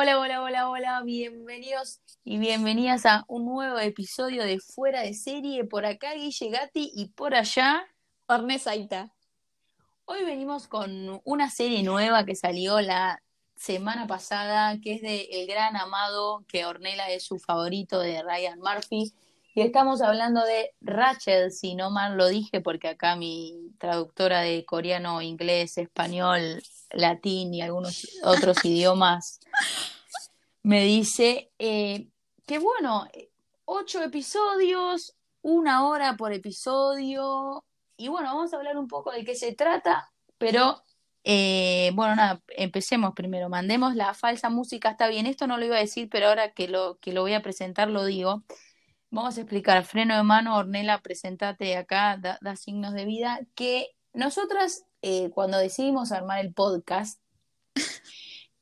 Hola, hola, hola, hola, bienvenidos y bienvenidas a un nuevo episodio de Fuera de Serie. Por acá Guille Gatti y por allá Orne Saita. Hoy venimos con una serie nueva que salió la semana pasada, que es de El Gran Amado, que Ornella es su favorito de Ryan Murphy. Y estamos hablando de Rachel, si no mal lo dije, porque acá mi traductora de coreano, inglés, español, latín y algunos otros idiomas me dice eh, que bueno, ocho episodios, una hora por episodio, y bueno, vamos a hablar un poco de qué se trata, pero eh, bueno, nada, empecemos primero, mandemos la falsa música, está bien, esto no lo iba a decir, pero ahora que lo, que lo voy a presentar lo digo. Vamos a explicar, freno de mano, Ornella, presentate acá, da, signos de vida, que nosotras eh, cuando decidimos armar el podcast,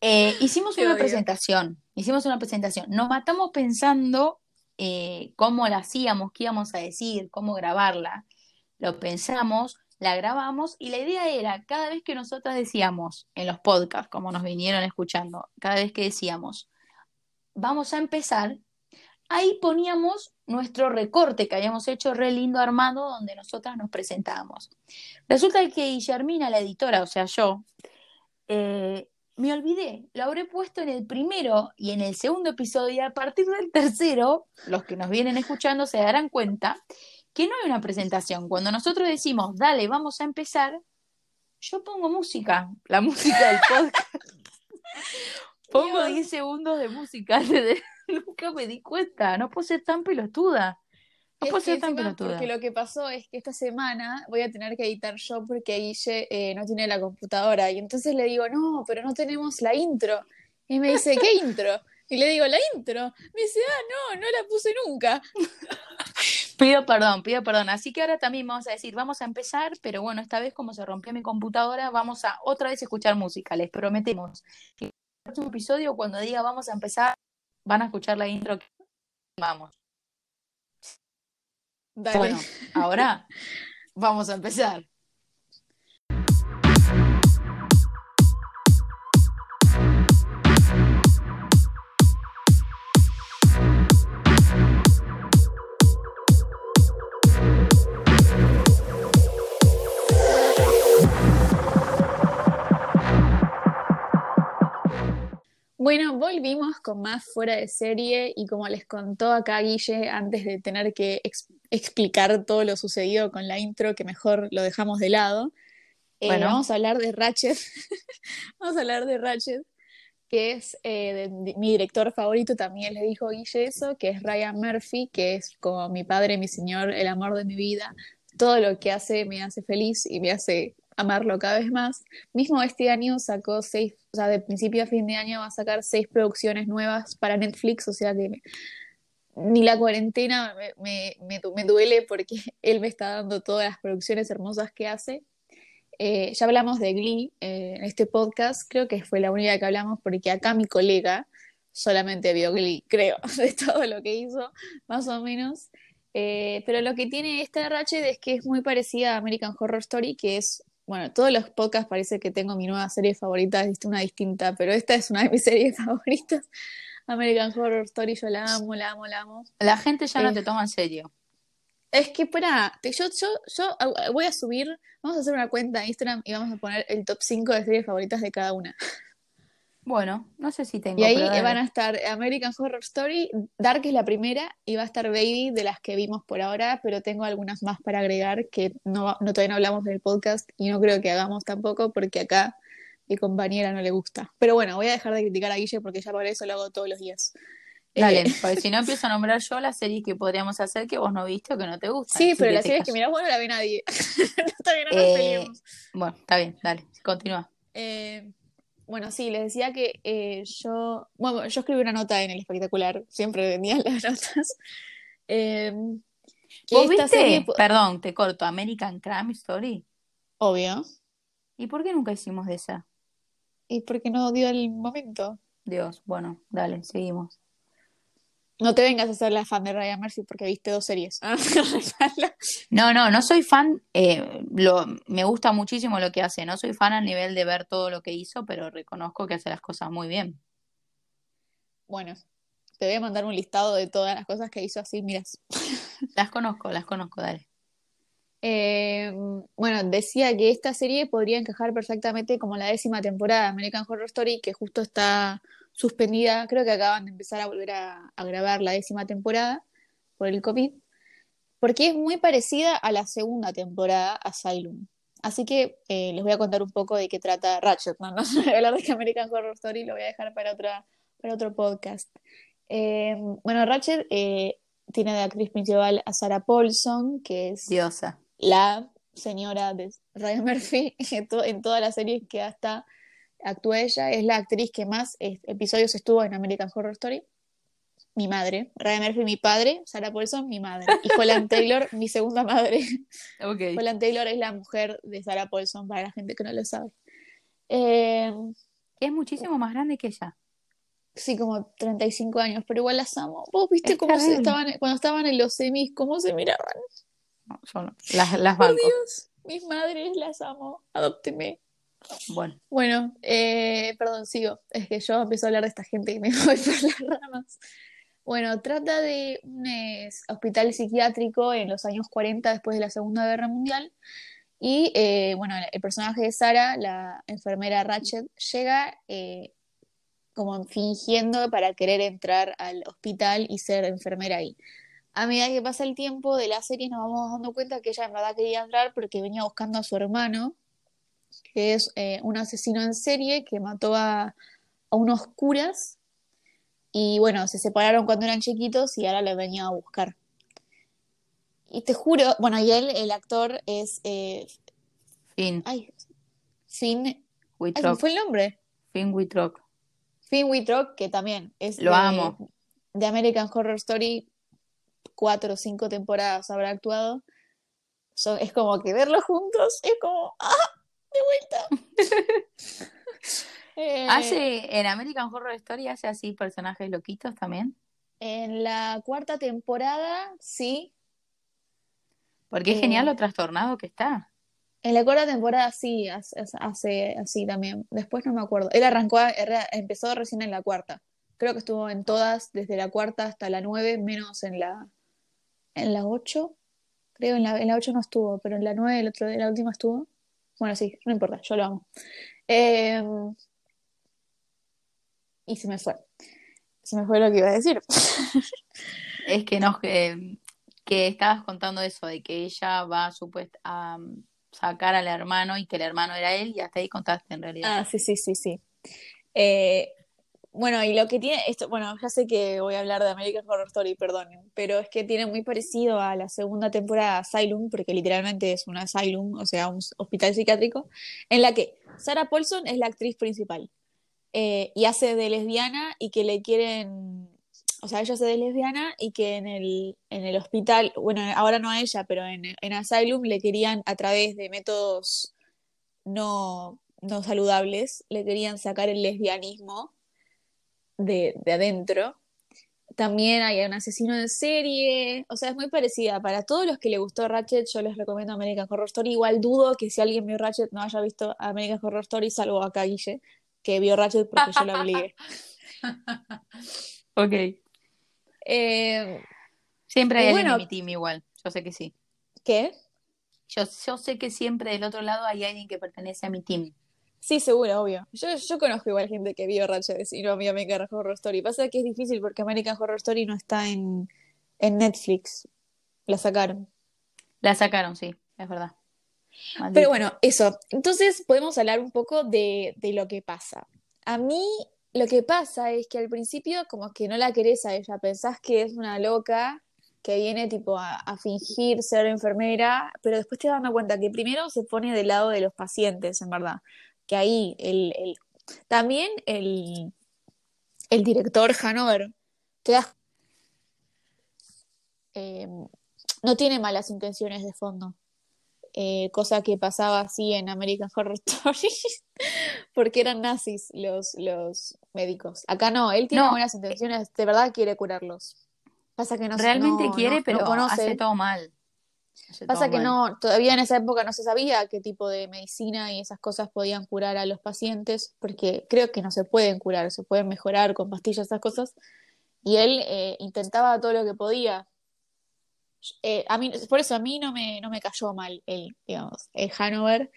eh, hicimos una presentación, hicimos una presentación, nos matamos pensando eh, cómo la hacíamos, qué íbamos a decir, cómo grabarla, lo pensamos, la grabamos y la idea era, cada vez que nosotras decíamos en los podcasts, como nos vinieron escuchando, cada vez que decíamos, vamos a empezar, ahí poníamos nuestro recorte que habíamos hecho re lindo armado donde nosotras nos presentábamos. Resulta que Guillermina, la editora, o sea, yo, eh, me olvidé, lo habré puesto en el primero y en el segundo episodio y a partir del tercero, los que nos vienen escuchando se darán cuenta que no hay una presentación. Cuando nosotros decimos, dale, vamos a empezar, yo pongo música, la música del podcast. pongo 10 segundos de música. Nunca me di cuenta, no puedo ser tan pelotuda. No puedo ser tan pelotuda. Porque lo que pasó es que esta semana voy a tener que editar yo porque Guille eh, no tiene la computadora. Y entonces le digo, no, pero no tenemos la intro. Y me dice, ¿qué intro? Y le digo, la intro. Me dice, ah, no, no la puse nunca. pido perdón, pido perdón. Así que ahora también vamos a decir, vamos a empezar, pero bueno, esta vez como se rompió mi computadora, vamos a otra vez escuchar música. Les prometemos que en el próximo episodio, cuando diga vamos a empezar, van a escuchar la intro. Vamos. Bueno, ahora vamos a empezar. Bueno, volvimos con más fuera de serie y como les contó acá Guille antes de tener que explicar todo lo sucedido con la intro, que mejor lo dejamos de lado, eh, bueno. vamos a hablar de Ratchet. vamos a hablar de Ratchet, que es eh, mi director favorito, también le dijo Guille eso, que es Ryan Murphy, que es como mi padre, mi señor, el amor de mi vida. Todo lo que hace me hace feliz y me hace amarlo cada vez más. Mismo este año sacó seis, o sea, de principio a fin de año va a sacar seis producciones nuevas para Netflix, o sea que ni la cuarentena me, me, duele porque él me está dando todas las producciones hermosas que hace. Eh, ya hablamos de Glee eh, en este podcast, creo que fue la única que hablamos porque acá mi colega solamente vio Glee, creo, de todo lo que hizo, más o menos. Eh, pero lo que tiene esta Ratchet es que es muy parecida a American Horror Story, que es bueno, todos los podcasts parece que tengo mi nueva serie favorita, es una distinta, pero esta es una de mis series favoritas. American Horror Story, yo la amo, la amo, la amo. La gente ya no te toma en serio. Es que, espera, yo, yo, yo voy a subir, vamos a hacer una cuenta de Instagram y vamos a poner el top 5 de series favoritas de cada una. Bueno, no sé si tengo. Y ahí van a estar American Horror Story, Dark es la primera y va a estar Baby de las que vimos por ahora, pero tengo algunas más para agregar que no, no todavía no hablamos del podcast y no creo que hagamos tampoco porque acá mi compañera no le gusta. Pero bueno, voy a dejar de criticar a Guille porque ya por eso lo hago todos los días. Dale, eh, porque si no empiezo a nombrar yo las series que podríamos hacer que vos no viste o que no te gustan. Sí, pero las series que mirás vos no la ve nadie. está bien, no eh, Bueno, está bien, dale, continúa. Eh, bueno, sí, les decía que eh, yo, bueno, yo escribí una nota en el espectacular, siempre vendían las notas. Eh, ¿Vos viste? Perdón, te corto, American Crime Story. Obvio. ¿Y por qué nunca hicimos de esa? Y porque no dio el momento. Dios, bueno, dale, seguimos. No te vengas a ser la fan de Ryan Mercy porque viste dos series. no, no, no soy fan. Eh, lo, me gusta muchísimo lo que hace. No soy fan a nivel de ver todo lo que hizo, pero reconozco que hace las cosas muy bien. bueno, te voy a mandar un listado de todas las cosas que hizo así, miras. Las conozco, las conozco, dale. Eh, bueno, decía que esta serie podría encajar perfectamente como la décima temporada de American Horror Story, que justo está suspendida. Creo que acaban de empezar a volver a, a grabar la décima temporada por el COVID, porque es muy parecida a la segunda temporada, Asylum. Así que eh, les voy a contar un poco de qué trata Ratchet. No, no voy a hablar de American Horror Story, lo voy a dejar para, otra, para otro podcast. Eh, bueno, Ratchet eh, tiene de actriz principal a Sarah Paulson, que es Diosa. la señora de Ryan Murphy en, to- en todas las series que hasta actúa ella. Es la actriz que más episodios estuvo en American Horror Story. Mi madre. Ryan Murphy, mi padre. Sarah Paulson, mi madre. Y Holland Taylor, mi segunda madre. Ok. Holland Taylor es la mujer de Sarah Paulson, para la gente que no lo sabe. Eh, Es muchísimo más grande que ella. sí, como 35 años, pero igual las amo. ¿Vos viste Es cómo se estaban, cuando estaban en los semis, cómo se miraban? No, yo no. Las, las banco. Dios, mis madres las amo. Adóptenme. Bueno, Bueno, eh, perdón, sigo. Es que yo empiezo a hablar de esta gente y me voy por las ramas. Bueno, trata de un hospital psiquiátrico en los años 40 después de la Segunda Guerra Mundial. Y eh, bueno, el personaje de Sara, la enfermera Ratchet, llega eh, como fingiendo para querer entrar al hospital y ser enfermera ahí. A medida que pasa el tiempo de la serie nos vamos dando cuenta que ella en verdad quería entrar porque venía buscando a su hermano, que es eh, un asesino en serie que mató a, a unos curas y bueno, se separaron cuando eran chiquitos y ahora le venía a buscar. Y te juro, bueno, y él, el actor es, eh, Finn. ay, Finn, ay, ¿cómo Wittrock. fue el nombre? Finn Wittrock. Finn Wittrock, que también es Lo de, amo. de American Horror Story, cuatro o cinco temporadas habrá actuado. Es como que verlos juntos es como, ¡ah! ¡De vuelta! Eh, Hace, en American Horror Story hace así personajes loquitos también. En la cuarta temporada, sí. Porque es Eh. genial lo trastornado que está. En la cuarta temporada sí, hace, hace así también. Después no me acuerdo. Él arrancó, empezó recién en la cuarta. Creo que estuvo en todas, desde la cuarta hasta la nueve, menos en la, en la ocho. Creo en la, en la ocho no estuvo, pero en la nueve, el otro, la última estuvo. Bueno, sí, no importa, yo lo amo. Eh, y se me fue. Se me fue lo que iba a decir. Es que nos que, que estabas contando eso, de que ella va supuesta a um, sacar al hermano y que el hermano era él, y hasta ahí contaste en realidad. Ah, sí, sí, sí, sí. Eh, bueno, y lo que tiene esto, bueno, ya sé que voy a hablar de American Horror Story, perdonen, pero es que tiene muy parecido a la segunda temporada Asylum, porque literalmente es un asylum, o sea, un hospital psiquiátrico, en la que Sarah Paulson es la actriz principal eh, y hace de lesbiana y que le quieren, o sea, ella hace de lesbiana y que en el, en el hospital, bueno, ahora no a ella, pero en, en Asylum le querían a través de métodos no, no saludables, le querían sacar el lesbianismo de, de adentro. También hay un asesino en serie, o sea, es muy parecida. Para todos los que le gustó Ratchet, yo les recomiendo American Horror Story. Igual dudo que si alguien vio Ratchet no haya visto American Horror Story, salvo acá Guille, que vio Ratchet porque yo la obligué. Ok. Eh, Siempre hay alguien en mi team igual, yo sé que sí. ¿Qué? Yo, yo sé que siempre del otro lado hay alguien que pertenece a mi team. Sí, seguro, obvio. Yo, yo conozco igual gente que vio Ratchet y no vio American Horror Story. Pasa que es difícil porque American Horror Story no está en, en Netflix. La sacaron. La sacaron, sí, es verdad. Pero bueno, eso. Entonces podemos hablar un poco de, de lo que pasa. A mí lo que pasa es que al principio como que no la querés a ella, pensás que es una loca que viene tipo a, a fingir ser enfermera, pero después te das cuenta que primero se pone del lado de los pacientes, en verdad. Que ahí el, el- también el, el director Hanover te das eh, no tiene malas intenciones de fondo eh, cosa que pasaba así en American Horror Story, porque eran nazis los, los médicos. Acá no, él tiene No. buenas intenciones, de verdad quiere curarlos. Pasa que no Realmente no- quiere, no- pero conoce. hace todo mal. Pasa que no, todavía en esa época no se sabía qué tipo de medicina y esas cosas podían curar a los pacientes, porque creo que no se pueden curar, se pueden mejorar con pastillas, esas cosas. Y él eh, intentaba todo lo que podía. Eh, a mí, por eso a mí no me, no me cayó mal el, digamos, el Hanover.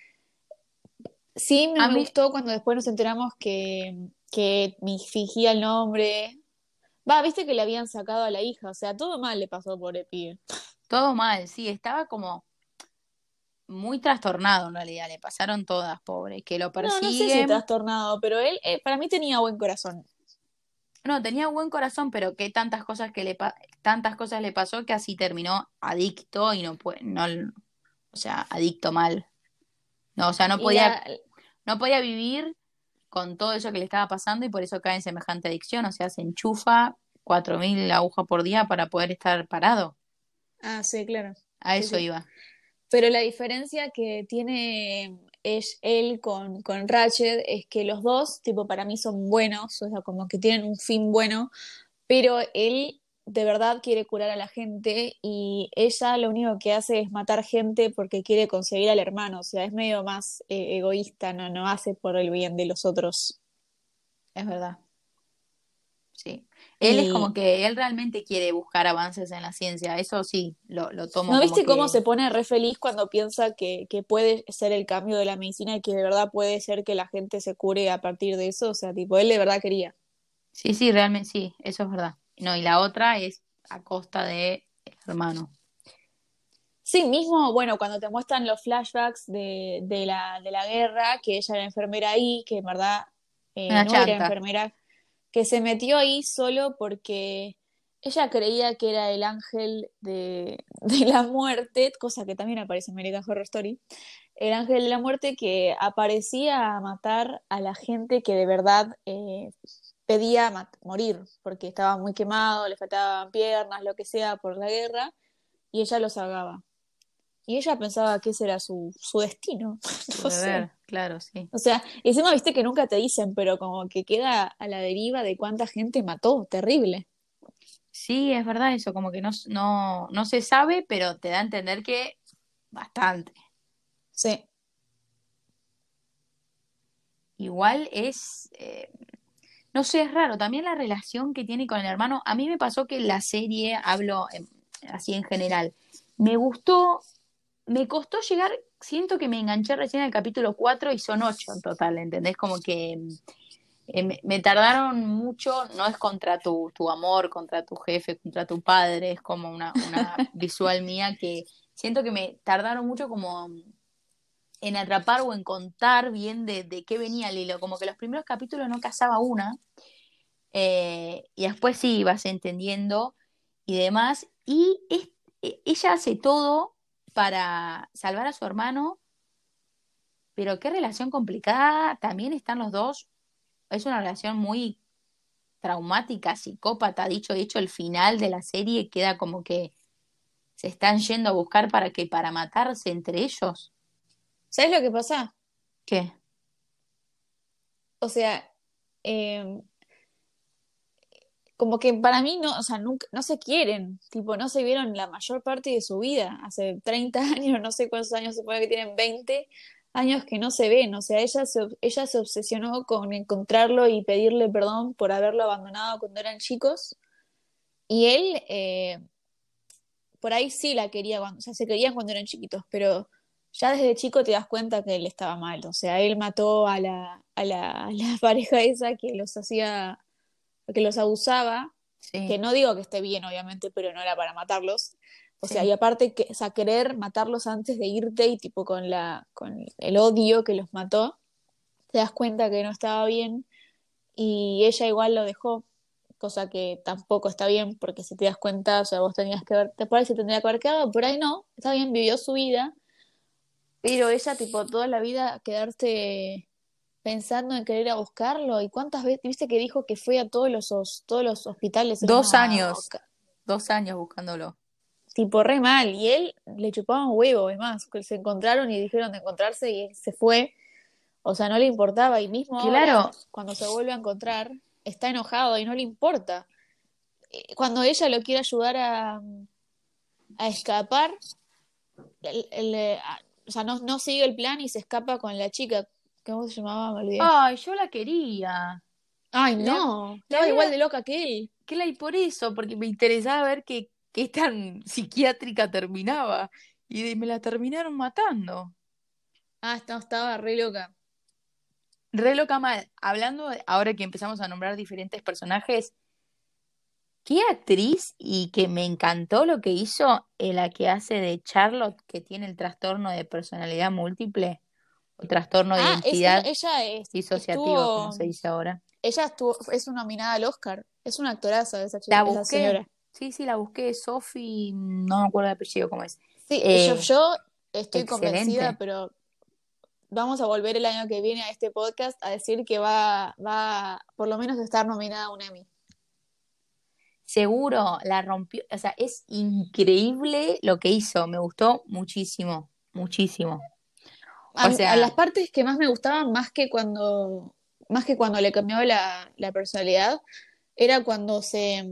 Sí me, gustó cuando después nos enteramos que, que me fingía el nombre. Va, viste que le habían sacado a la hija, o sea, todo mal le pasó por el pibe. Todo mal, sí, estaba como muy trastornado en realidad, le pasaron todas, pobre, que lo persiguen. No, no sé si trastornado, pero él eh, para mí tenía buen corazón. No, tenía buen corazón, pero que tantas cosas que le tantas cosas le pasó que así terminó adicto y no puede, no, o sea, adicto mal. No, o sea, no podía, no podía vivir con todo eso que le estaba pasando y por eso cae en semejante adicción, o sea, se enchufa cuatro mil agujas por día para poder estar parado. Ah, sí, claro. A eso iba. Pero la diferencia que tiene es él con, con Ratchet es que los dos, tipo, para mí son buenos, o sea, como que tienen un fin bueno, pero él de verdad quiere curar a la gente y ella lo único que hace es matar gente porque quiere conseguir al hermano, o sea, es medio más eh, egoísta, no, no hace por el bien de los otros. Es verdad. Él es como que él realmente quiere buscar avances en la ciencia, eso sí, lo, lo tomo. ¿No viste cómo se pone re feliz cuando piensa que, que, puede ser el cambio de la medicina y que de verdad puede ser que la gente se cure a partir de eso? O sea, tipo, él de verdad quería. Sí, sí, realmente sí, eso es verdad. No, y la otra es a costa de hermano. Sí, mismo, bueno, cuando te muestran los flashbacks de, de, la, de la guerra, que ella era enfermera ahí, que en verdad eh, no era enfermera, que se metió ahí solo porque ella creía que era el ángel de, de, la muerte, cosa que también aparece en American Horror Story, el ángel de la muerte que aparecía a matar a la gente que de verdad eh, pedía morir, porque estaba muy quemado, le faltaban piernas, lo que sea, por la guerra, y ella lo salvaba. Y ella pensaba que ese era su, su destino. no sé. claro, sí. O sea, encima viste que nunca te dicen, pero como que queda a la deriva de cuánta gente mató, terrible. Sí, es verdad eso, como que no, no, no se sabe, pero te da a entender que bastante. Sí. Igual es, eh, no sé, es raro. También la relación que tiene con el hermano. A mí me pasó que la serie, hablo así en general, me gustó me costó llegar, siento que me enganché recién al capítulo 4 y son 8 en total, ¿entendés? Como que eh, me, tardaron mucho, no es contra tu, tu amor, contra tu jefe, contra tu padre, es como una, una visual mía que siento que me tardaron mucho como en atrapar o en contar bien de, de qué venía el hilo, como que los primeros capítulos no casaba una, eh, y después sí ibas entendiendo y demás, y es, e, ella hace todo para salvar a su hermano, pero qué relación complicada, también están los dos, es una relación muy traumática, psicópata, dicho hecho, el final de la serie queda como que se están yendo a buscar para que para matarse entre ellos. ¿Sabes lo que pasa? ¿Qué? O sea, eh, como que para mí no, o sea, nunca, no se quieren, tipo, no se vieron la mayor parte de su vida, hace 30 años, no sé cuántos años puede que tienen, 20 años que no se ven, o sea, ella se, ella se obsesionó con encontrarlo y pedirle perdón por haberlo abandonado cuando eran chicos, y él, eh, por ahí sí la quería, cuando, o sea, se querían cuando eran chiquitos, pero ya desde chico te das cuenta que él estaba mal, o sea, él mató a la, a la, a la pareja esa que los hacía que los abusaba, que no digo que esté bien, obviamente, pero no era para matarlos. O sea, y aparte, que, o sea, querer matarlos antes de irte y tipo con, la, con el odio que los mató, te das cuenta que no estaba bien y ella igual lo dejó, cosa que tampoco está bien porque si te das cuenta, o sea, vos tenías que ver, te parece que tendría que haber quedado, por ahí no, está bien, vivió su vida, pero ella tipo toda la vida quedarte pensando en querer ir a buscarlo. ¿Y cuántas veces viste que dijo que fue a todos los, todos los hospitales? Dos años. Dos años buscándolo. Tipo re mal. Y él le chupaba un huevo, es más, que se encontraron y dijeron de encontrarse y se fue. O sea, no le importaba. Y mismo claro. cuando se vuelve a encontrar, está enojado y no le importa. Eh, cuando ella lo quiere ayudar a, a escapar, eh, o sea, no, no sigue el plan y se escapa con la chica. ¿Cómo se llamaba? Me olvidé. Ay, yo la quería. Ay, no. Estaba igual de loca que él. Que la y por eso, porque me interesaba ver qué, qué tan psiquiátrica terminaba. Y me la terminaron matando. Ah, estaba re loca. Re loca mal. Hablando, ahora que empezamos a nombrar diferentes personajes, qué actriz y que me encantó lo que hizo en la que hace de Charlotte, que tiene el trastorno de personalidad múltiple, o trastorno de ah, identidad ella es, disociativo, como se dice ahora. Ella estuvo, es una nominada al Oscar, es una actoraza esa chica, la señora. Sí, sí, la busqué, Sophie, no me acuerdo el apellido cómo es. Sí, yo, eh, yo, estoy convencida, pero vamos a volver el año que viene a este podcast a decir que va, va por lo menos a estar nominada a un Emmy. Seguro, la rompió, o sea, es increíble lo que hizo, me gustó muchísimo, muchísimo. O sea, a las partes que más me gustaban, más que cuando, más que cuando le cambió la, la personalidad, era cuando se,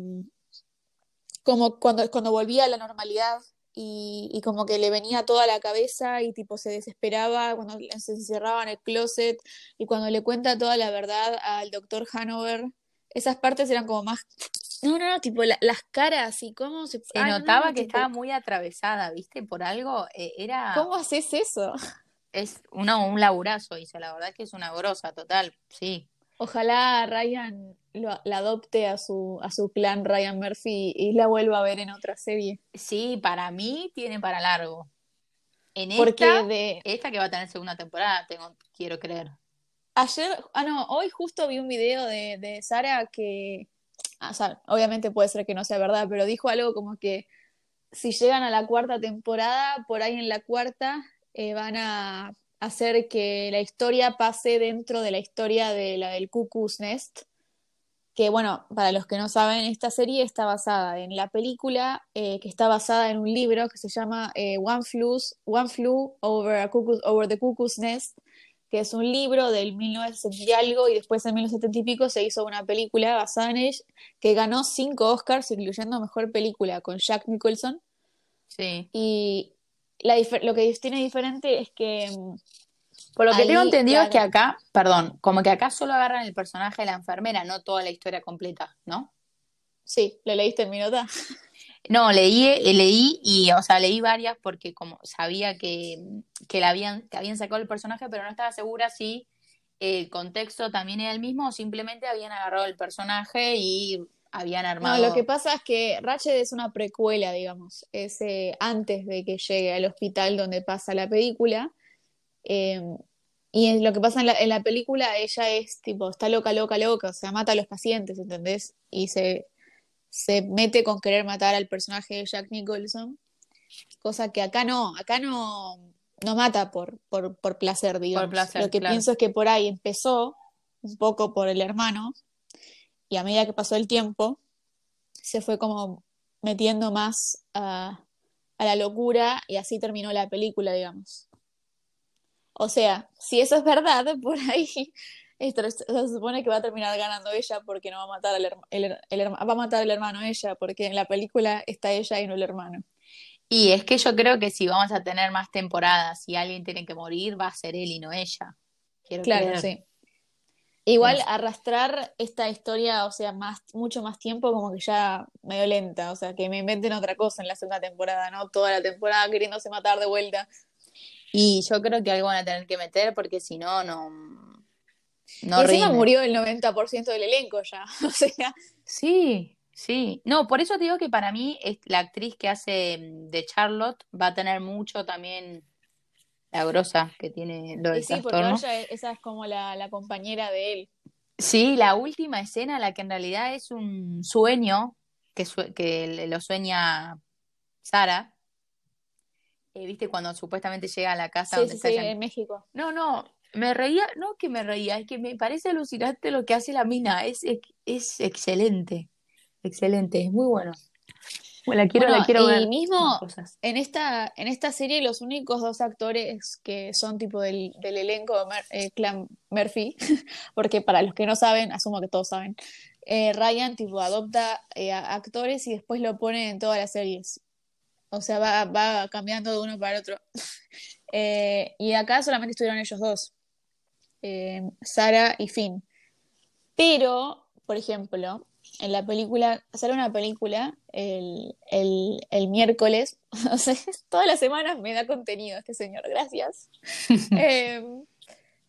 como cuando, cuando volvía a la normalidad, y, como que le venía toda la cabeza y tipo se desesperaba cuando se encerraba en el closet y cuando le cuenta toda la verdad al doctor Hanover, esas partes eran como más... No, no, no, tipo las caras y cómo se... Se notaba que estaba muy atravesada, ¿viste? Por algo, eh, era... ¿Cómo haces eso? Es una, un laburazo, dice, la verdad que es una grosa total, sí. Ojalá Ryan lo, la adopte a su, a su clan Ryan Murphy y la vuelva a ver en otra serie. Sí, para mí tiene para largo. En Porque esta, de... esta que va a tener segunda temporada, tengo, quiero creer. Ayer, ah no, hoy justo vi un video de, de Sara que, o sea, obviamente puede ser que no sea verdad, pero dijo algo como que si llegan a la cuarta temporada, por ahí en la cuarta eh, van a hacer que la historia pase dentro de la historia de la del Cuckoo's Nest, que bueno, para los que no saben, esta serie está basada en la película eh, que está basada en un libro que se llama eh, One, One Flew Over, Over the Cuckoo's Nest, que es un libro del 1970 y algo, y después en 1970 y pico se hizo una película basada en él, que ganó cinco Oscars, incluyendo Mejor Película, con Jack Nicholson. Sí. Y lo que tiene diferente es que... Mm, Por lo que tengo entendido es que acá, perdón, como que acá solo agarran el personaje de la enfermera, no toda la historia completa, ¿no? Sí, ¿lo leíste en mi nota? No, leí, eh, leí y, o sea, leí varias porque como sabía que, que, la habían, que habían sacado el personaje, pero no estaba segura si el contexto también era el mismo o simplemente habían agarrado el personaje y habían armado. No, lo que pasa es que Ratchet es una precuela, digamos, es eh, antes de que llegue al hospital donde pasa la película. Em, y lo que pasa en la, en la, película, ella es tipo, está loca, loca, loca, o sea, mata a los pacientes, ¿entendés? Y se, se mete con querer matar al personaje de Jack Nicholson, cosa que acá no, acá no, no mata por, por, por placer, digamos. lo que pienso es que por ahí empezó un poco por el hermano, y a medida que pasó el tiempo, se fue como metiendo más a, la locura y así terminó la película, digamos. O sea, si eso es verdad, por ahí esto, se supone que va a terminar ganando ella porque no va a matar al el, va a matar al hermano ella porque en la película está ella y no el hermano. Y es que yo creo que si vamos a tener más temporadas y alguien tiene que morir, va a ser él y no ella. claro, sí. Igual arrastrar esta historia, o sea, más, mucho más tiempo, como que ya medio lenta, o sea, que me inventen otra cosa en la segunda temporada, ¿no? Toda la temporada queriéndose matar de vuelta. Y yo creo que algo van a tener que meter porque si no, no. No y encima murió el 90% del elenco ya, o sea. Sí, sí. No, por eso te digo que para mí la actriz que hace mm, de Charlotte va a tener mucho también la grosa que tiene lo del sí, porque ella, esa es como la, compañera de él. Sí, la última escena, la que en realidad es un sueño que, que lo sueña Sara. Eh, ¿Viste cuando supuestamente llega a la casa donde está en México? No, no, me reía, no que me reía, es que me parece alucinante lo que hace la mina, es, es excelente, excelente, es muy bueno quiero, la quiero y mismo en esta, en esta serie los únicos dos actores que son tipo del, del elenco de eh, Clan Murphy, porque para los que no saben, asumo que todos saben, eh, Ryan tipo adopta eh, actores y después lo pone en todas las series. O sea, va, va cambiando de uno para el otro. Y acá solamente estuvieron ellos dos, Sara y Finn. Pero, por ejemplo, en la película, sale una película el, el, el miércoles, o sea, todas las semanas me da contenido este señor, gracias. eh,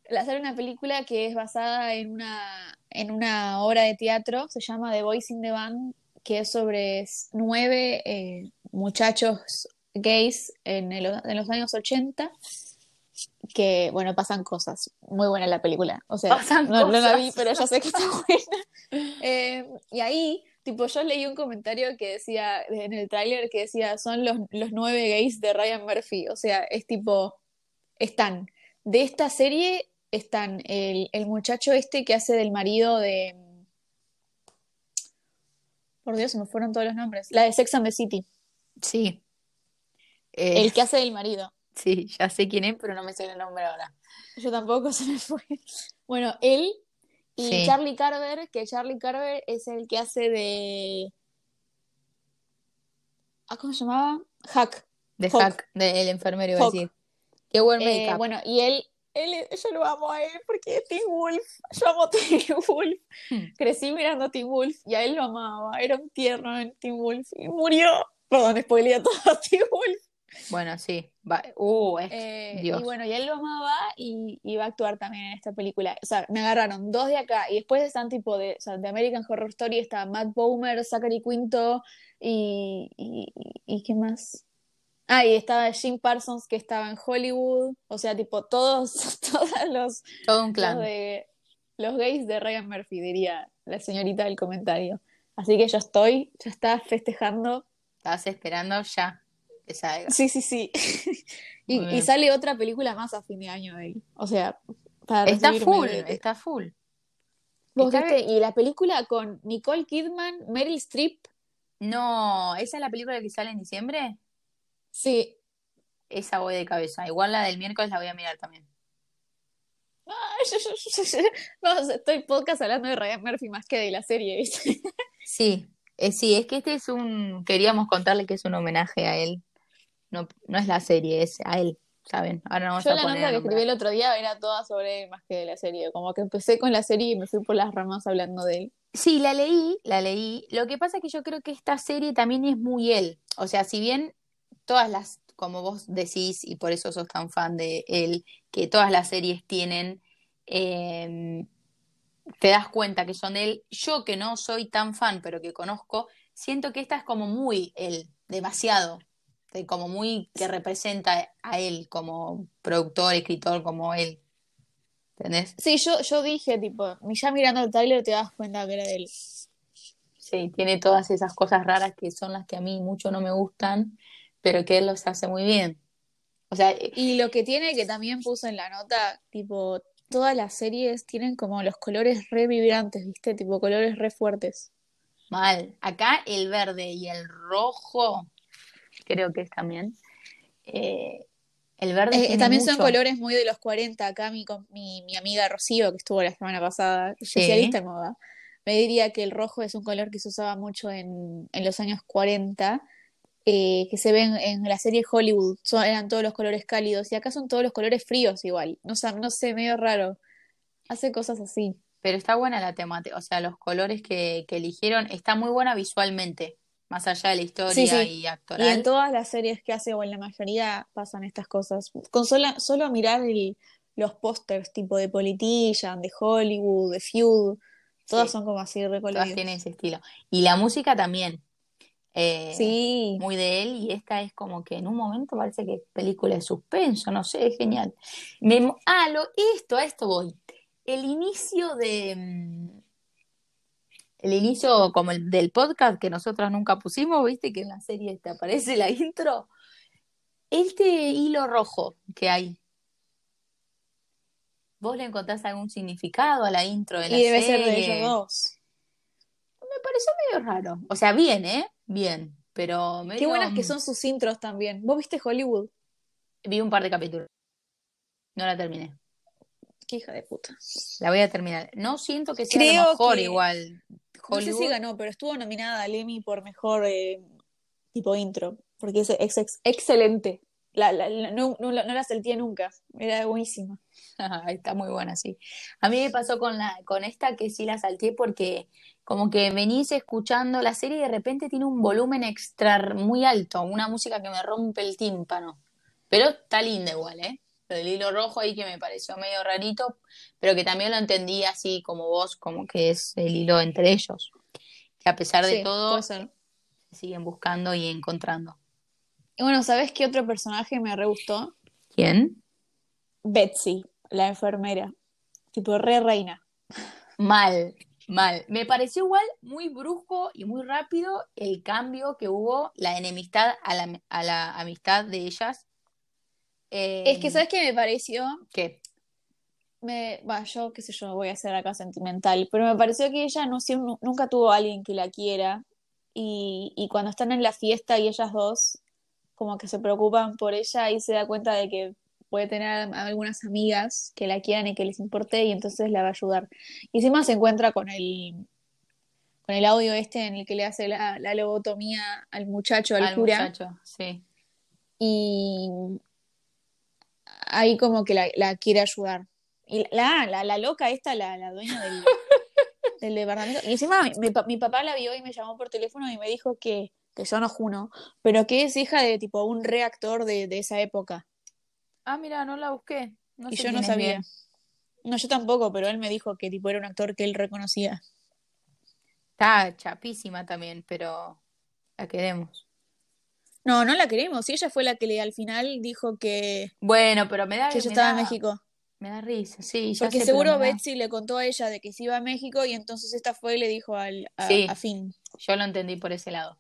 sale una película que es basada en una, en una obra de teatro, se llama The Voice in the Band, que es sobre nueve eh, muchachos gays en, el, en, los años 80 que, bueno, pasan cosas. Muy buena la película. O sea, no, no, la vi, pero ya sé que está buena. Eh, y ahí, tipo, yo leí un comentario que decía, en el tráiler, que decía, son los, los nueve gays de Ryan Murphy. O sea, es tipo, están. De esta serie están el, el muchacho este que hace del marido de... Por Dios, se me fueron todos los nombres. La de Sex and the City. Sí. Eh, el que hace del marido. Sí, ya sé quién es, pero no me sé el nombre ahora. Yo tampoco se me fue. Bueno, él y sí. Charlie Carver, que Charlie Carver es el que hace de. ¿Ah, ¿Cómo se llamaba? Hack. De Hack, Hack del enfermero, iba a decir. Qué buen eh, bueno, y él, él, yo lo amo a él porque es Teen Wolf. Yo amo a Teen Wolf. Hmm. Crecí mirando a Teen Wolf y a él lo amaba. Era un tierno en Teen Wolf y murió. Perdón, spoileé todo a Teen Wolf. Bueno, sí. Va. Uh, es... Eh, Dios. y bueno, y él lo amaba y, va a actuar también en esta película. O sea, me agarraron dos de acá y después están tipo de, o sea, de American Horror Story está Matt Bomer, Zachary Quinto y, y, y ¿qué más? Ah, y estaba Jim Parsons que estaba en Hollywood. O sea, tipo todos, todos los, Todo un clan. los, de, los gays de Ryan Murphy, diría la señorita del comentario. Así que yo estoy, ya está festejando. Estabas esperando ya. Sí, sí, sí. y, y, sale otra película más a fin de año de él. O sea, para Está full, de... está full. ¿Vos está... viste? Y la película con Nicole Kidman, Meryl Streep. No, ¿esa es la película que sale en diciembre? Sí. Esa voy de cabeza. Igual la del miércoles la voy a mirar también. Vamos, estoy podcast hablando de Ryan Murphy más que de la serie. sí, eh, sí, es que este es un. Queríamos contarle que es un homenaje a él. No, no es la serie, es a él, ¿saben? Ahora no vamos Yo a la poner nota que escribí el otro día era toda sobre él más que de la serie. Como que empecé con la serie y me fui por las ramas hablando de él. Sí, la leí, la leí. Lo que pasa es que yo creo que esta serie también es muy él. O sea, si bien todas las, como vos decís, y por eso sos tan fan de él, que todas las series tienen, eh, te das cuenta que son de él. Yo que no soy tan fan, pero que conozco, siento que esta es como muy él, demasiado, de como muy que representa a él como productor, escritor, como él. ¿Entendés? Sí, yo, yo dije, tipo, ya mirando el trailer te das cuenta que era de él. Sí, tiene todas esas cosas raras que son las que a mí mucho no me gustan, pero que él los hace muy bien. O sea, y lo que tiene que también puso en la nota, tipo, todas las series tienen como los colores re vibrantes, ¿viste? Tipo, colores re fuertes. Mal. Acá el verde y el rojo, creo que es también. Eh, el verde eh, también mucho. son colores muy de los 40. Acá mi, mi, mi amiga Rocío, que estuvo la semana pasada, especialista Sí. en moda, me diría que el rojo es un color que se usaba mucho en, en los años 40, eh, que se ven en la serie Hollywood, son, eran todos los colores cálidos, y acá son todos los colores fríos igual. No, sé, no sé, medio raro. Hace cosas así. Pero está buena la temática, o sea, los colores que, que eligieron, está muy buena visualmente, más allá de la historia Sí, sí. y actoral. Y en todas las series que hace, o en la mayoría, pasan estas cosas. Con sola- solo mirar el- los pósters tipo de Politician, de Hollywood, de Feud, todas Sí. son como así Todas recoloridas. tienen ese estilo. Y la música también. eh, Sí, muy de él y esta es como que en un momento parece que es película de suspenso, no sé, es genial. Me, ah, lo, esto, a esto voy. El inicio de... mm, El inicio como el del podcast que nosotros nunca pusimos, viste que en la serie te aparece la intro. Este hilo rojo que hay. ¿Vos le encontrás algún significado a la intro de la y debe ser de serie? ellos dos. Me pareció medio raro. O sea, bien, ¿eh? Bien. Pero medio... Qué buenas que son sus intros también. ¿Vos viste Hollywood? Vi un par de capítulos. No la terminé. Qué hija de puta. La voy a terminar. No siento que sea Creo lo mejor que- igual. No sé Hollywood. si ganó, pero estuvo nominada al Emmy por mejor eh, tipo intro. porque es, excelente. La, no, la sentía nunca, era buenísima. Está muy buena, sí. A mí me pasó con, la, con esta que sí la salté porque como que venís escuchando la serie y de repente tiene un volumen extra muy alto, una música que me rompe el tímpano. Pero está linda igual, ¿eh? El hilo rojo ahí que me pareció medio rarito, pero que también lo entendí así como vos, como que es el hilo entre ellos. Que a pesar de todo, se siguen buscando y encontrando. Y bueno, ¿sabes qué otro personaje me re gustó? ¿Quién? Betsy, la enfermera. Tipo, re reina. Mal, mal. Me pareció igual muy brusco y muy rápido el cambio que hubo, la enemistad a la, a la amistad de ellas es que, em, ¿sabes qué me pareció? ¿Qué? Me, va, yo qué sé yo, voy a ser acá sentimental, pero me pareció que ella no, nunca tuvo a alguien que la quiera y, y cuando están en la fiesta y ellas dos como que se preocupan por ella y se da cuenta de que puede tener algunas amigas que la quieran y que les importe y entonces la va a ayudar. Y encima se encuentra con el con el audio este en el que le hace la, la lobotomía al muchacho, al, al cura. Muchacho, sí. Y, ahí como que la, quiere ayudar. Y la, la, la loca esta, la, la dueña del, del departamento. Y encima mi, mi, papá la vio y me llamó por teléfono y me dijo que, que yo no juno, pero que es hija de tipo un reactor de, de esa época. Ah, mira, no la busqué. y yo no sabía. No, yo tampoco, pero él me dijo que tipo era un actor que él reconocía. Está chapísima también, pero la queremos. No, no la queremos. Y ella fue la que le, al final dijo que. Bueno, pero me da. Que ella estaba en México. Me da risa, sí. Porque seguro Betsy le contó a ella de que se iba a México y entonces esta fue y le dijo al, a, sí, Finn. Yo lo entendí por ese lado.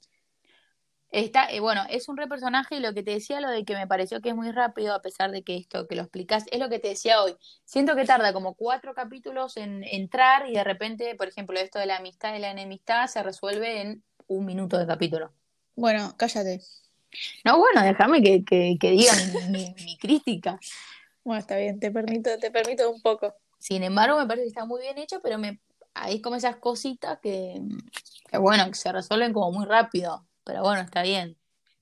Está, eh, bueno, es un re personaje y lo que te decía, lo de que me pareció que es muy rápido, a pesar de que esto que lo explicas, es lo que te decía hoy. Siento que tarda como cuatro capítulos en entrar y de repente, por ejemplo, esto de la amistad y la enemistad se resuelve en un minuto de capítulo. Bueno, cállate. No, bueno, déjame que, que, diga mi, crítica. Bueno, está bien, te permito, te permito un poco. Sin embargo, me parece que está muy bien hecho, pero me hay como esas cositas que, que, bueno, que se resuelven como muy rápido. Pero bueno, está bien.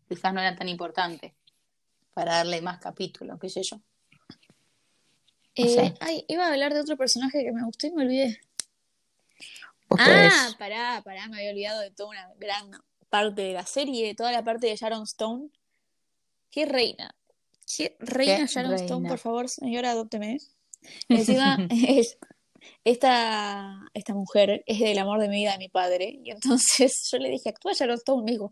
Quizás no era tan importante para darle más capítulos, qué sé yo. Eh, ay, iba a hablar de otro personaje que me gustó y me olvidé. Ah, pará, pará, me había olvidado de toda una gran parte de la serie, toda la parte de Sharon Stone. Qué reina. Qué reina Sharon Stone, por favor, señora, adópteme. Encima, esta, esta mujer es del amor de mi vida de mi padre. Y entonces yo le dije, actúa Sharon Stone. Me dijo,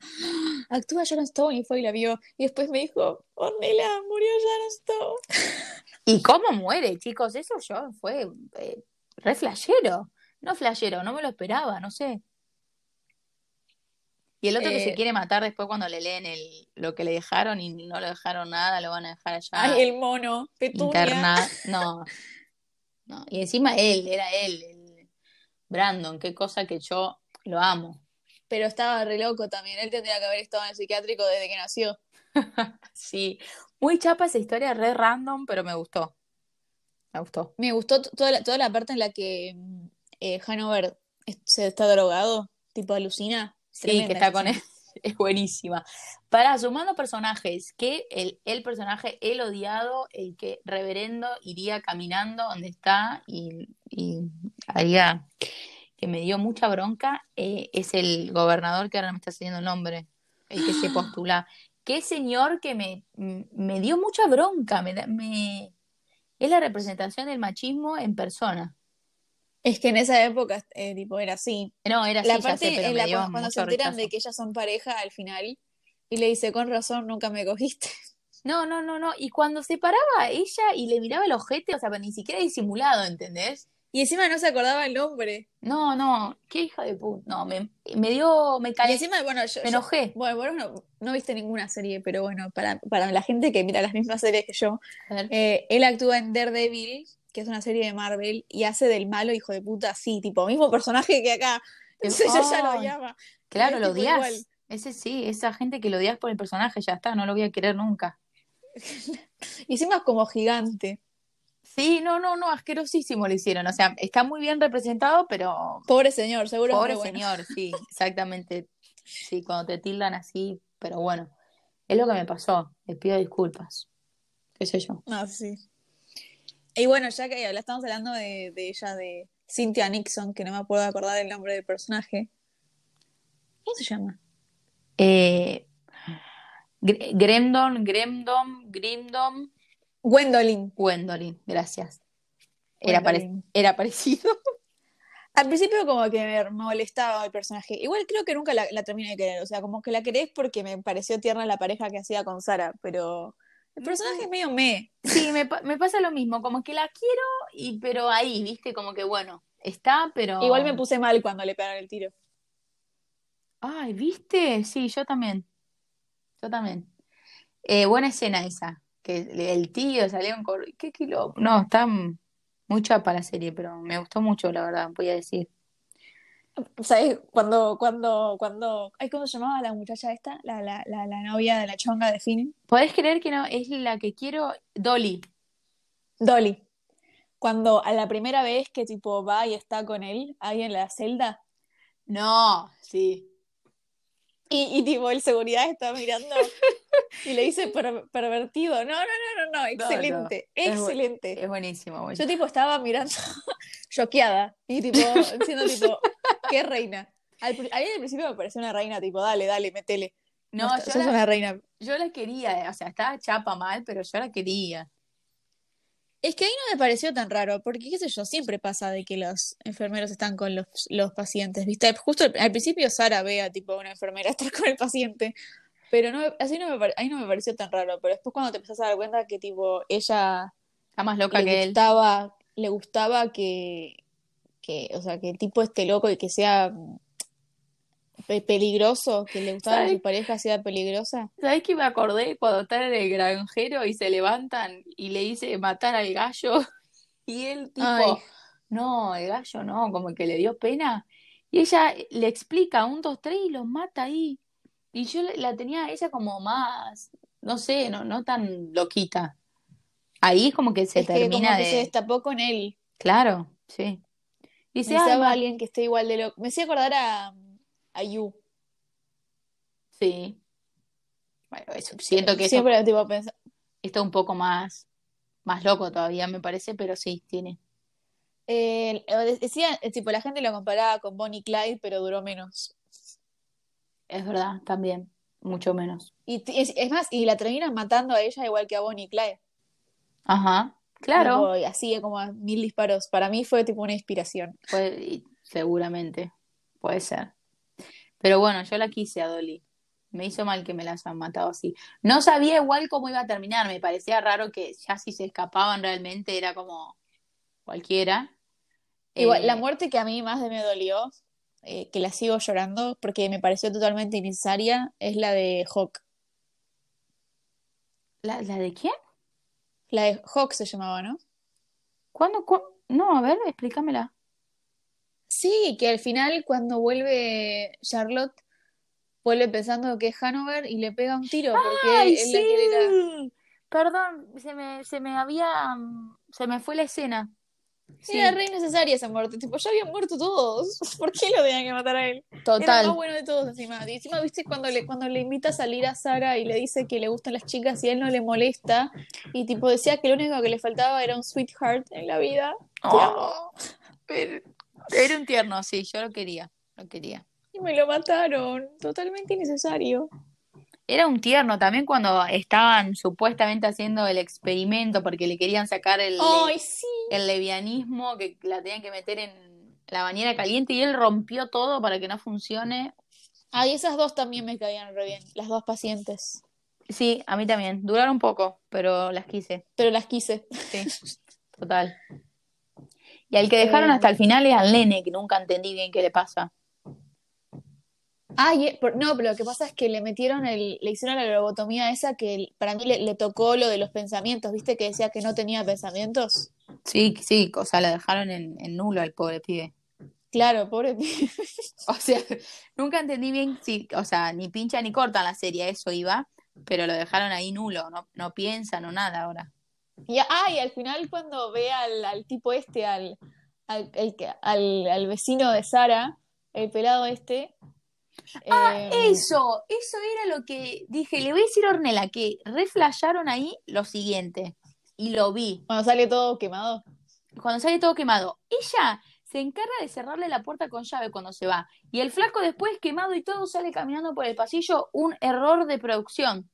ah, actúa Sharon Stone. Y fue y la vio. Y después me dijo, Ornella, murió Sharon Stone. ¿Y cómo muere, chicos? Eso yo fue eh, re flashero. No flashero, no me lo esperaba, no sé. Y el otro que se eh, quiere matar después cuando le leen el, lo que le dejaron y no le dejaron nada, lo van a dejar allá. Ay, el mono, petunia. No, no. Y encima él, era él, el Brandon, qué cosa que yo lo amo. Pero estaba re loco también, él tendría que haber estado en el psiquiátrico desde que nació. sí, muy chapa esa historia, re random, pero me gustó. Me gustó. Me gustó toda la, toda la parte en la que eh, Hanover se está drogado, tipo alucina. Sí, que está con él. Es buenísima. Para sumando personajes, que el, el, personaje, el odiado, el que reverendo iría caminando donde está y, haría que me dio mucha bronca, eh, es el gobernador que ahora me está haciendo el nombre, el que se postula. Qué señor que me, me dio mucha bronca, me, me, es la representación del machismo en persona. Es que en esa época, eh, tipo, era así. No, era así, la parte en la, cuando se enteran de que ellas son pareja al final, y le dice, con razón, nunca me cogiste. No, no, no, no. Y cuando se paraba ella y le miraba el ojete, o sea, ni siquiera disimulado, ¿entendés? Y encima no se acordaba el nombre. No, no, qué hija de puta. No, me, me dio, me caí. Y encima, bueno, yo. Me enojé. bueno, vos no, no, viste ninguna serie, pero bueno, para, para la gente que mira las mismas series que yo, eh, él actúa en Daredevil, que es una serie de Marvel, y hace del malo hijo de puta así, tipo, mismo personaje que acá. Entonces ya lo llama. Claro, lo odias. Ese sí, esa gente que lo odias por el personaje, ya está, no lo voy a querer nunca. y encima es como gigante. Sí, no, no, no, asquerosísimo lo hicieron. O sea, está muy bien representado, pero. Pobre señor, seguro. Pobre señor, sí, exactamente. Sí, cuando te tildan así, pero bueno. Es lo que me pasó. Les pido disculpas. ¿Qué sé yo? Ah, sí. Y bueno, ya que la estamos hablando de, de ella, de Cynthia Nixon, que no me puedo acordar el nombre del personaje. ¿Cómo se llama? Eh, Gr- Gremdon, Gremdom, Grimdom, Gwendolyn. Gwendolyn, gracias. Era, pare- era parecido. Al principio como que me molestaba el personaje. Igual creo que nunca la, la terminé de querer. O sea, como que la querés porque me pareció tierna la pareja que hacía con Sara. Pero el personaje es medio me. Sí, me, me pasa lo mismo, como que la quiero, y, pero ahí, viste, como que bueno, está, pero... Igual me puse mal cuando le pegaron el tiro. Ay, ¿viste? Sí, yo también. Yo también. Eh, buena escena esa, que el tío salió en cor... ¿Qué kilo? No, está m- muy chapa la serie, pero me gustó mucho, la verdad, voy a decir. ¿Sabes? Cuando, cuando, cuando. Ay, ¿cómo se llamaba la muchacha esta? La, la, la, la novia de la chonga de Finn. ¿Podés creer que no? Es la que quiero, Dolly. Dolly. Cuando a la primera vez que tipo va y está con él ahí en la celda. No, sí. Y, y tipo el seguridad está mirando y le dice "Per- pervertido. No, no, no, no, no, excelente, excelente. Es buenísimo, Yo buenísimo. tipo estaba mirando choqueada y tipo diciendo tipo, qué reina. Al, a mí al principio me pareció una reina, tipo, dale, dale, metele. No, Sos- yo sos la, una reina. yo la quería, o sea, estaba chapa mal, pero yo la quería. Es que ahí no me pareció tan raro, porque qué sé yo, siempre pasa de que los enfermeros están con los, los pacientes, ¿viste? Justo al, al principio Sara ve a tipo una enfermera estar con el paciente, pero no, así no me, ahí no me pareció tan raro, pero después cuando te empezás a dar cuenta que tipo ella Está más loca le que él. gustaba, le gustaba que, que, o sea, que el tipo esté loco y que sea pe- peligroso, que le gustaba que ¿Sabes? su pareja sea peligrosa. ¿Sabés que me acordé cuando están en el granjero y se levantan y le dice matar al gallo? Y él tipo, Ay. no, el gallo no, como que le dio pena. Y ella le explica un, dos, tres y los mata ahí. Y yo la- tenía a ella como más, no sé, no, no tan loquita. Ahí es como que se Es que como termina que se de... destapó con él. Claro, sí. Dice, "Ay, Necesitaba ma- a alguien que esté igual de loco. Me hacía acordar a, a Yu. Sí. Bueno, eso, siento que eso Siempre tipo pensa- está un poco más, más loco todavía, me parece, pero sí, tiene. eh, decía, eh, tipo, la gente lo comparaba con Bonnie Clyde, pero duró menos. Es verdad, también, mucho menos. Y es, es más, y la terminan matando a ella igual que a Bonnie Clyde. Ajá, claro, y así como a mil disparos. Para mí fue tipo una inspiración. seguramente, puede ser. Pero bueno, yo la quise a Dolly. Me hizo mal que me las han matado así. No sabía igual cómo iba a terminar, me parecía raro que ya si se escapaban realmente era como cualquiera. Igual, Eh, la muerte que a mí más me dolió, eh, que la sigo llorando porque me pareció totalmente innecesaria, es la de Hawk. ¿la, la de quién? La de Hawk se llamaba, ¿no? ¿Cuándo? cu- No, a ver, explícamela. Sí, que al final cuando vuelve Charlotte, vuelve pensando que es Hanover y le pega un tiro porque ¡Ay, él la quiere ir a- sí! Perdón, se me, se me había, mm, se me fue la escena. Sí, Era re innecesaria esa muerte, tipo, ya habían muerto todos. ¿Por qué lo tenían que matar a él? Era el total. más bueno de todos encima. Y encima, viste, cuando le, cuando le invita a salir a Sara y le dice que le gustan las chicas y a él no le molesta, y tipo decía que lo único que le faltaba era un sweetheart en la vida. Oh, era un tierno, sí, yo lo quería, lo quería. Y me lo mataron. Totalmente innecesario. Era un tierno también cuando estaban supuestamente haciendo el experimento porque le querían sacar el, sí. el levianismo, que la tenían que meter en la bañera caliente y él rompió todo para que no funcione. Ay, esas dos también me caían re bien, las dos pacientes. Sí, a mí también. Duraron poco, pero las quise. Pero las quise. Sí, total. Y al que dejaron hasta el final es al nene, que nunca entendí bien qué le pasa. Ay, eh, por- no, pero lo que pasa es que le metieron el, le hicieron la lobotomía esa que para mí le, le tocó lo de los pensamientos, ¿viste? Que decía que no tenía pensamientos. Sí, sí, o sea, la dejaron en, en nulo al pobre pibe. Claro, pobre pibe. O sea, nunca entendí bien si, o sea, ni pincha ni corta la serie, eso iba, pero lo dejaron ahí nulo, no, no piensa, no nada ahora. Y, ah, y al final cuando ve al, al tipo este, al, al, el que- al, al vecino de Sara, el pelado este, Ah, Eh, eso, eso era lo que dije. Le voy a decir a Ornella que reflayaron ahí lo siguiente. Y lo vi. Cuando sale todo quemado. Cuando sale todo quemado. Ella se encarga de cerrarle la puerta con llave cuando se va. Y el flaco después quemado y todo sale caminando por el pasillo. Un error de producción.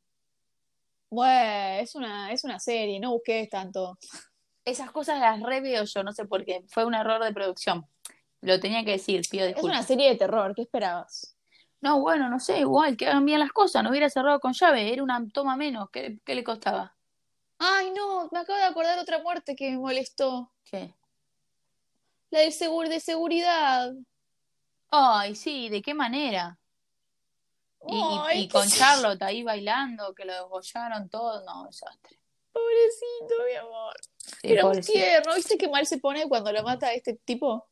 Bueno, es una, es una serie, no busques tanto. Esas cosas las reveo yo, no sé por qué. Fue un error de producción. Lo tenía que decir, pido Es una disculpas. serie de terror, ¿qué esperabas? No, bueno, no sé, igual, que hagan bien las cosas. No hubiera cerrado con llave, era una toma menos. ¿Qué, qué le costaba? Ay, no, me acabo de acordar otra muerte que me molestó. ¿Qué? La del segur de seguridad. Ay, sí, ¿de qué manera? Y, Ay, con Charlotte ahí bailando, que lo desgollaron todo, no, desastre. Pobrecito, mi amor. Sí, Era tierno. ¿Viste qué mal se pone cuando lo mata este tipo?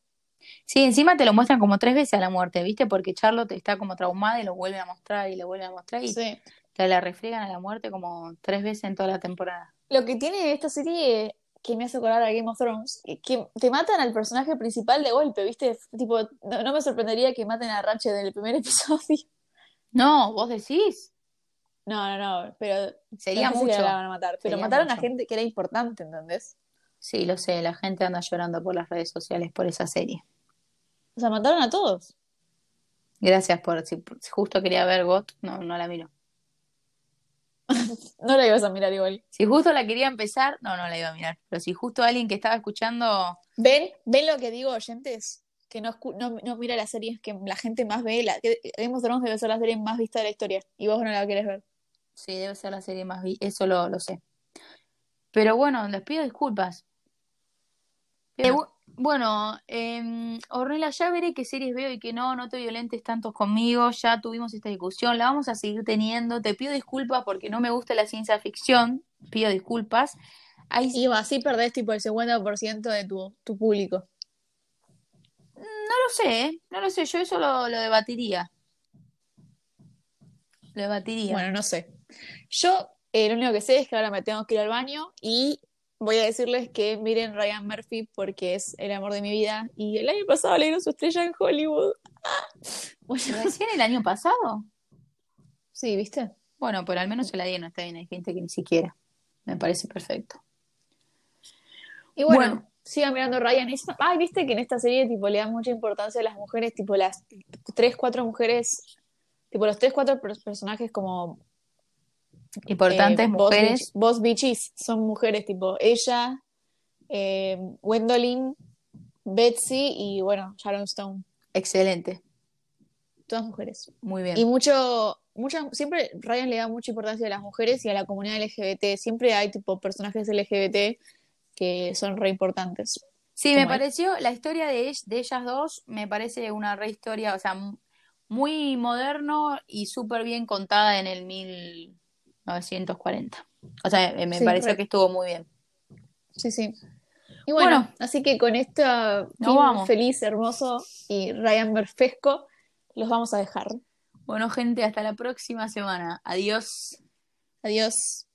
Sí, encima te lo muestran como tres veces a la muerte, ¿viste? Porque Charlotte está como traumada y lo vuelven a mostrar y lo vuelven a mostrar y Sí. te la refriegan a la muerte como tres veces en toda la temporada. Lo que tiene esta serie que me hace acordar a Game of Thrones, que, que te matan al personaje principal de golpe, ¿viste? Tipo, no, no me sorprendería que maten a Ratchet en el primer episodio. No, vos decís, No, no, no, pero sería no sé si mucho. la van a matar. Pero Sería mataron a mucho. gente que era importante, ¿entendés? Sí, lo sé, la gente anda llorando por las redes sociales por esa serie. O sea, mataron a todos. Gracias por, si, si justo quería ver GOT, no, no la miro. No la ibas a mirar igual. Si justo la quería empezar, no, no la iba a mirar. Pero si justo alguien que estaba escuchando, ¿Ven? ¿Ven lo que digo, oyentes? Que no, escu- no, no mira las series que la gente más ve. La, que Game of Thrones debe ser la serie más vista de la historia. Y vos no la querés ver. sí, debe ser la serie más vi, eso lo, lo sé. Pero bueno, les pido disculpas. Eh, bu- bueno, eh, Ornella, ya veré qué series veo y qué no, no te violentes tanto conmigo, ya tuvimos esta discusión, la vamos a seguir teniendo, te pido disculpas porque no me gusta la ciencia ficción, pido disculpas. Hay, Y así perdés tipo el 50% de tu, tu público. no lo sé, ¿eh? no lo sé, yo eso lo, lo debatiría. Lo debatiría. Bueno, no sé. Yo eh, lo único que sé es que ahora me tengo que ir al baño y voy a decirles que miren Ryan Murphy porque es el amor de mi vida. Y el año pasado le dieron su estrella en Hollywood. Bueno, ¿Recién el año pasado? sí, ¿viste? Bueno, pero al menos se la dieron, está bien, hay gente que ni siquiera. Me parece perfecto. Y bueno, Bueno. sigan mirando Ryan. Ay, viste que en esta serie tipo le dan mucha importancia a las mujeres, tipo las tres, cuatro mujeres, tipo los tres, cuatro per- personajes como Importantes eh, mujeres. boss bitches, son mujeres, tipo ella, eh, Gwendolyn, Betsy y bueno, Sharon Stone. Excelente, Todas mujeres. muy bien. Y mucho, mucha, siempre Ryan le da mucha importancia a las mujeres y a la comunidad LGBT. Siempre hay tipo personajes LGBT que son re importantes. Sí, me él. pareció, la historia de, de ellas dos me parece una re historia, o sea, muy moderno y súper bien contada en el 1940. O sea, eh, me Sí, pareció re. que estuvo muy bien. Sí, sí. Y bueno, Bueno. así que con fin vamos. feliz, hermoso y Ryan Merfesco, los vamos a dejar. Bueno, gente, hasta la próxima semana. Adiós. Adiós.